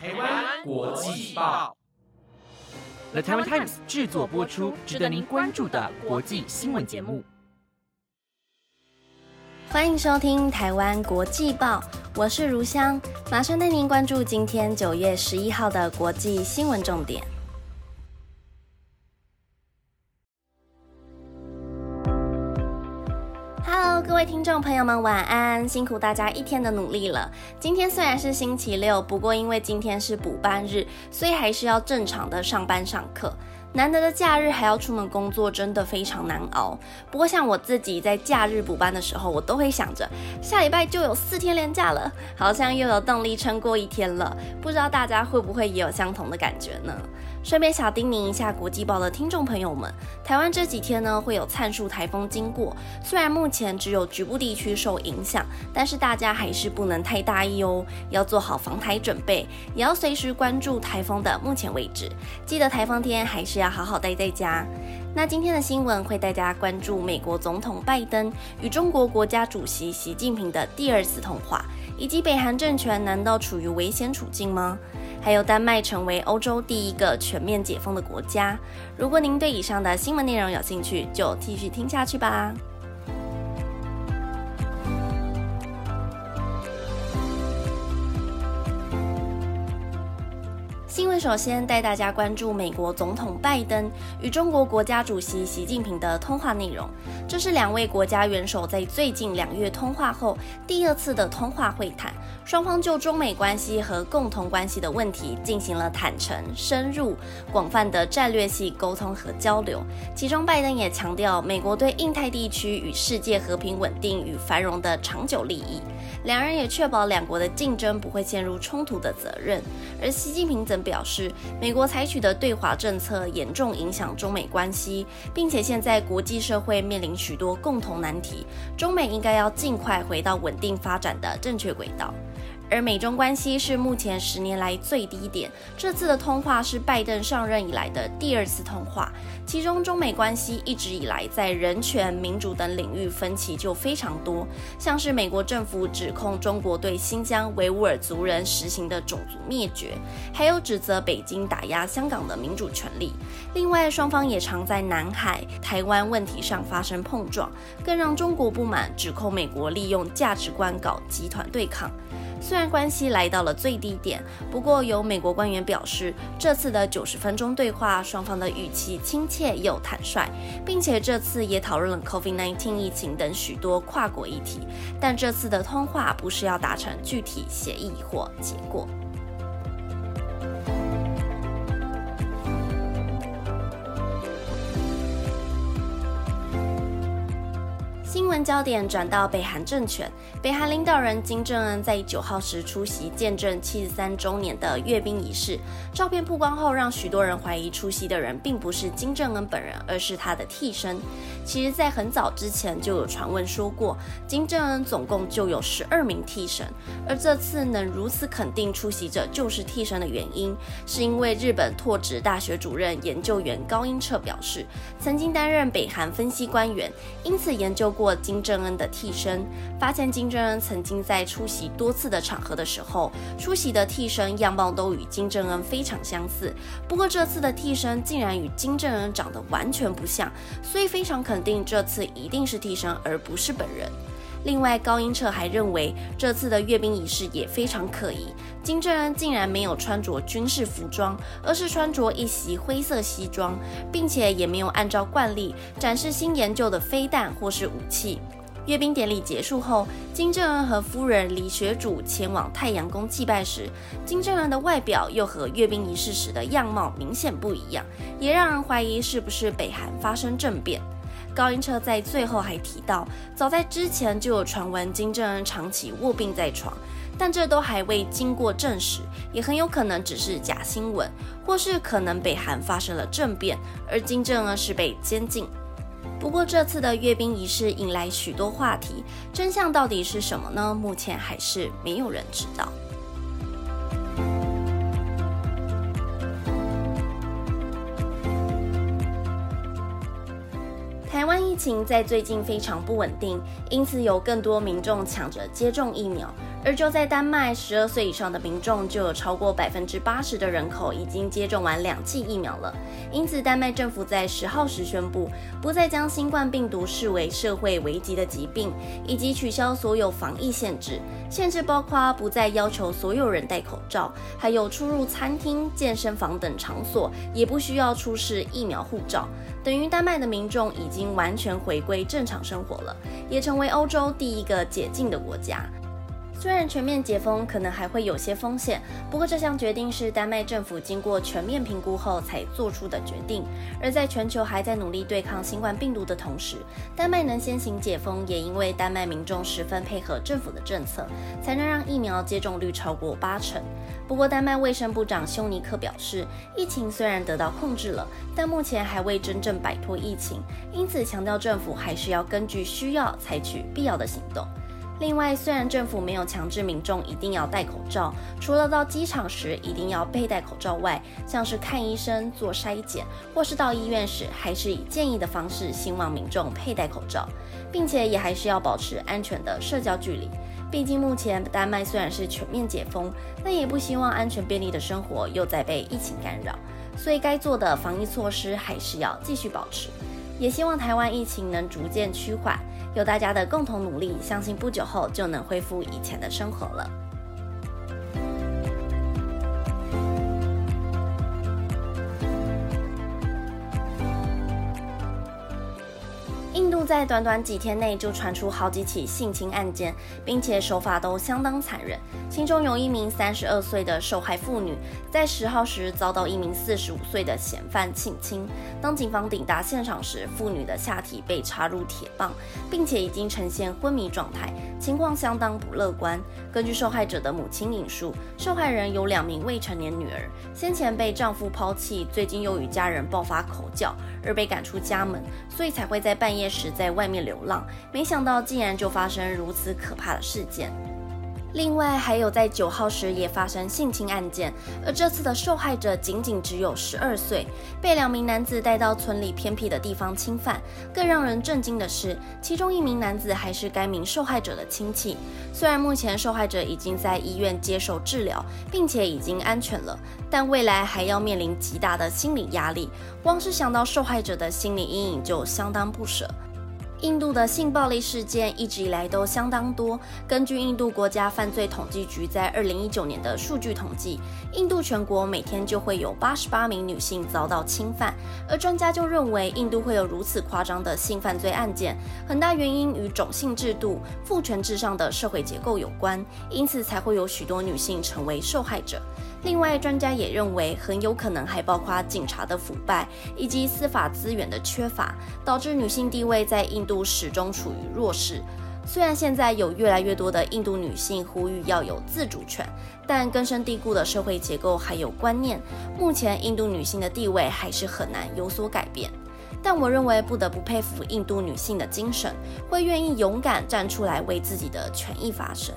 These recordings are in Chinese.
台湾国际报，The Taiwan Times 制作播出，值得您关注的国际新闻节目。欢迎收听台湾国际报，我是如香，马上带您关注今天九月十一号的国际新闻重点。各位听众朋友们，晚安！辛苦大家一天的努力了。今天虽然是星期六，不过因为今天是补班日，所以还是要正常的上班上课。难得的假日还要出门工作，真的非常难熬。不过像我自己在假日补班的时候，我都会想着下礼拜就有四天连假了，好像又有动力撑过一天了。不知道大家会不会也有相同的感觉呢？顺便小叮咛一下国际报的听众朋友们，台湾这几天呢会有灿数台风经过，虽然目前只有局部地区受影响，但是大家还是不能太大意哦，要做好防台准备，也要随时关注台风的目前位置。记得台风天还是要好好待在家。那今天的新闻会带大家关注美国总统拜登与中国国家主席习近平的第二次通话，以及北韩政权难道处于危险处境吗？还有丹麦成为欧洲第一个全面解封的国家。如果您对以上的新闻内容有兴趣，就继续听下去吧。新闻首先带大家关注美国总统拜登与中国国家主席习近平的通话内容。这是两位国家元首在最近两月通话后第二次的通话会谈，双方就中美关系和共同关系的问题进行了坦诚、深入、广泛的战略性沟通和交流。其中，拜登也强调美国对印太地区与世界和平稳定与繁荣的长久利益。两人也确保两国的竞争不会陷入冲突的责任。而习近平则表示，美国采取的对华政策严重影响中美关系，并且现在国际社会面临许多共同难题，中美应该要尽快回到稳定发展的正确轨道。而美中关系是目前十年来最低点。这次的通话是拜登上任以来的第二次通话，其中中美关系一直以来在人权、民主等领域分歧就非常多，像是美国政府指控中国对新疆维吾尔族人实行的种族灭绝，还有指责北京打压香港的民主权利。另外，双方也常在南海、台湾问题上发生碰撞，更让中国不满，指控美国利用价值观搞集团对抗。虽然关系来到了最低点，不过有美国官员表示，这次的九十分钟对话，双方的语气亲切又坦率，并且这次也讨论了 COVID-19 疫情等许多跨国议题。但这次的通话不是要达成具体协议或结果。焦点转到北韩政权，北韩领导人金正恩在九号时出席见证七十三周年的阅兵仪式。照片曝光后，让许多人怀疑出席的人并不是金正恩本人，而是他的替身。其实，在很早之前就有传闻说过，金正恩总共就有十二名替身。而这次能如此肯定出席者就是替身的原因，是因为日本拓殖大学主任研究员高英彻表示，曾经担任北韩分析官员，因此研究过。金正恩的替身发现，金正恩曾经在出席多次的场合的时候，出席的替身样貌都与金正恩非常相似。不过这次的替身竟然与金正恩长得完全不像，所以非常肯定这次一定是替身，而不是本人。另外，高英彻还认为这次的阅兵仪式也非常可疑，金正恩竟然没有穿着军事服装，而是穿着一袭灰色西装，并且也没有按照惯例展示新研究的飞弹或是武器。阅兵典礼结束后，金正恩和夫人李学主前往太阳宫祭拜时，金正恩的外表又和阅兵仪式时的样貌明显不一样，也让人怀疑是不是北韩发生政变。高英车在最后还提到，早在之前就有传闻金正恩长期卧病在床，但这都还未经过证实，也很有可能只是假新闻，或是可能北韩发生了政变，而金正恩是被监禁。不过这次的阅兵仪式引来许多话题，真相到底是什么呢？目前还是没有人知道。疫情在最近非常不稳定，因此有更多民众抢着接种疫苗。而就在丹麦，十二岁以上的民众就有超过百分之八十的人口已经接种完两剂疫苗了。因此，丹麦政府在十号时宣布，不再将新冠病毒视为社会危急的疾病，以及取消所有防疫限制。限制包括不再要求所有人戴口罩，还有出入餐厅、健身房等场所也不需要出示疫苗护照。等于丹麦的民众已经完全回归正常生活了，也成为欧洲第一个解禁的国家。虽然全面解封可能还会有些风险，不过这项决定是丹麦政府经过全面评估后才做出的决定。而在全球还在努力对抗新冠病毒的同时，丹麦能先行解封，也因为丹麦民众十分配合政府的政策，才能让疫苗接种率超过八成。不过，丹麦卫生部长休尼克表示，疫情虽然得到控制了，但目前还未真正摆脱疫情，因此强调政府还是要根据需要采取必要的行动。另外，虽然政府没有强制民众一定要戴口罩，除了到机场时一定要佩戴口罩外，像是看医生、做筛检或是到医院时，还是以建议的方式，希望民众佩戴口罩，并且也还是要保持安全的社交距离。毕竟目前丹麦虽然是全面解封，但也不希望安全便利的生活又在被疫情干扰，所以该做的防疫措施还是要继续保持。也希望台湾疫情能逐渐趋缓。有大家的共同努力，相信不久后就能恢复以前的生活了。在短短几天内就传出好几起性侵案件，并且手法都相当残忍。其中有一名三十二岁的受害妇女，在十号时遭到一名四十五岁的嫌犯性侵。当警方抵达现场时，妇女的下体被插入铁棒，并且已经呈现昏迷状态，情况相当不乐观。根据受害者的母亲引述，受害人有两名未成年女儿，先前被丈夫抛弃，最近又与家人爆发口角，而被赶出家门，所以才会在半夜时。在外面流浪，没想到竟然就发生如此可怕的事件。另外，还有在九号时也发生性侵案件，而这次的受害者仅仅只有十二岁，被两名男子带到村里偏僻的地方侵犯。更让人震惊的是，其中一名男子还是该名受害者的亲戚。虽然目前受害者已经在医院接受治疗，并且已经安全了，但未来还要面临极大的心理压力。光是想到受害者的心理阴影，就相当不舍。印度的性暴力事件一直以来都相当多。根据印度国家犯罪统计局在二零一九年的数据统计，印度全国每天就会有八十八名女性遭到侵犯。而专家就认为，印度会有如此夸张的性犯罪案件，很大原因与种姓制度、父权至上的社会结构有关，因此才会有许多女性成为受害者。另外，专家也认为，很有可能还包括警察的腐败以及司法资源的缺乏，导致女性地位在印度始终处于弱势。虽然现在有越来越多的印度女性呼吁要有自主权，但根深蒂固的社会结构还有观念，目前印度女性的地位还是很难有所改变。但我认为，不得不佩服印度女性的精神，会愿意勇敢站出来为自己的权益发声。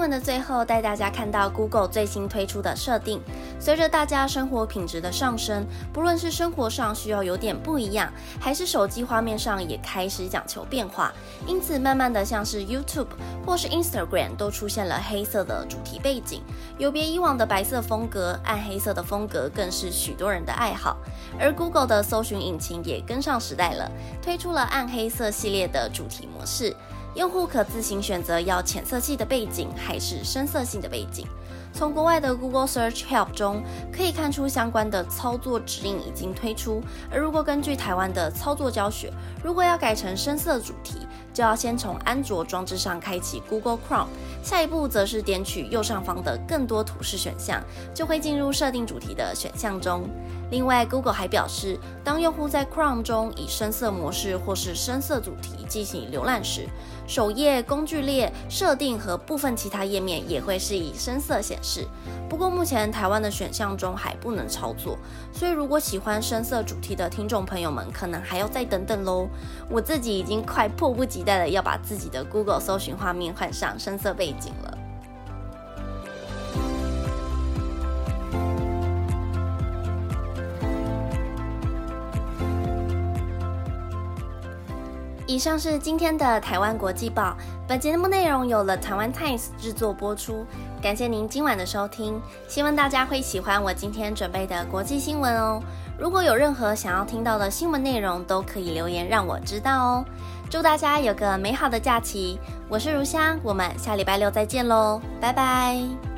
新闻的最后，带大家看到 Google 最新推出的设定。随着大家生活品质的上升，不论是生活上需要有点不一样，还是手机画面上也开始讲求变化。因此，慢慢的像是 YouTube 或是 Instagram 都出现了黑色的主题背景，有别以往的白色风格，暗黑色的风格更是许多人的爱好。而 Google 的搜寻引擎也跟上时代了，推出了暗黑色系列的主题模式。用户可自行选择要浅色系的背景还是深色系的背景。从国外的 Google Search Help 中可以看出，相关的操作指引已经推出。而如果根据台湾的操作教学，如果要改成深色主题，就要先从安卓装置上开启 Google Chrome，下一步则是点取右上方的更多图示选项，就会进入设定主题的选项中。另外，Google 还表示，当用户在 Chrome 中以深色模式或是深色主题进行浏览时，首页、工具列、设定和部分其他页面也会是以深色显示。不过，目前台湾的选项中还不能操作，所以如果喜欢深色主题的听众朋友们，可能还要再等等喽。我自己已经快迫不及待的要把自己的 Google 搜寻画面换上深色背景了。以上是今天的台湾国际报，本节目内容由了台湾 Times 制作播出，感谢您今晚的收听，希望大家会喜欢我今天准备的国际新闻哦。如果有任何想要听到的新闻内容，都可以留言让我知道哦。祝大家有个美好的假期，我是如香，我们下礼拜六再见喽，拜拜。